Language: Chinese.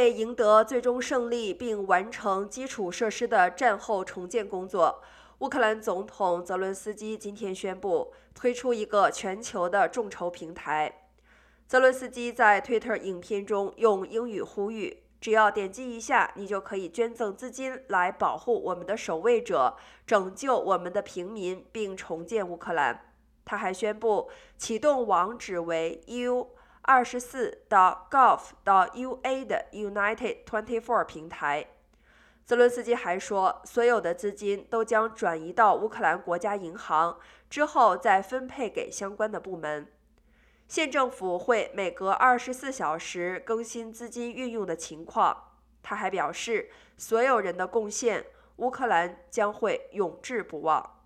为赢得最终胜利并完成基础设施的战后重建工作，乌克兰总统泽伦斯基今天宣布推出一个全球的众筹平台。泽伦斯基在推特影片中用英语呼吁：“只要点击一下，你就可以捐赠资金来保护我们的守卫者，拯救我们的平民，并重建乌克兰。”他还宣布启动网址为 u 二十四到 gov 到 ua 的 United Twenty Four 平台。泽伦斯基还说，所有的资金都将转移到乌克兰国家银行，之后再分配给相关的部门。县政府会每隔二十四小时更新资金运用的情况。他还表示，所有人的贡献，乌克兰将会永志不忘。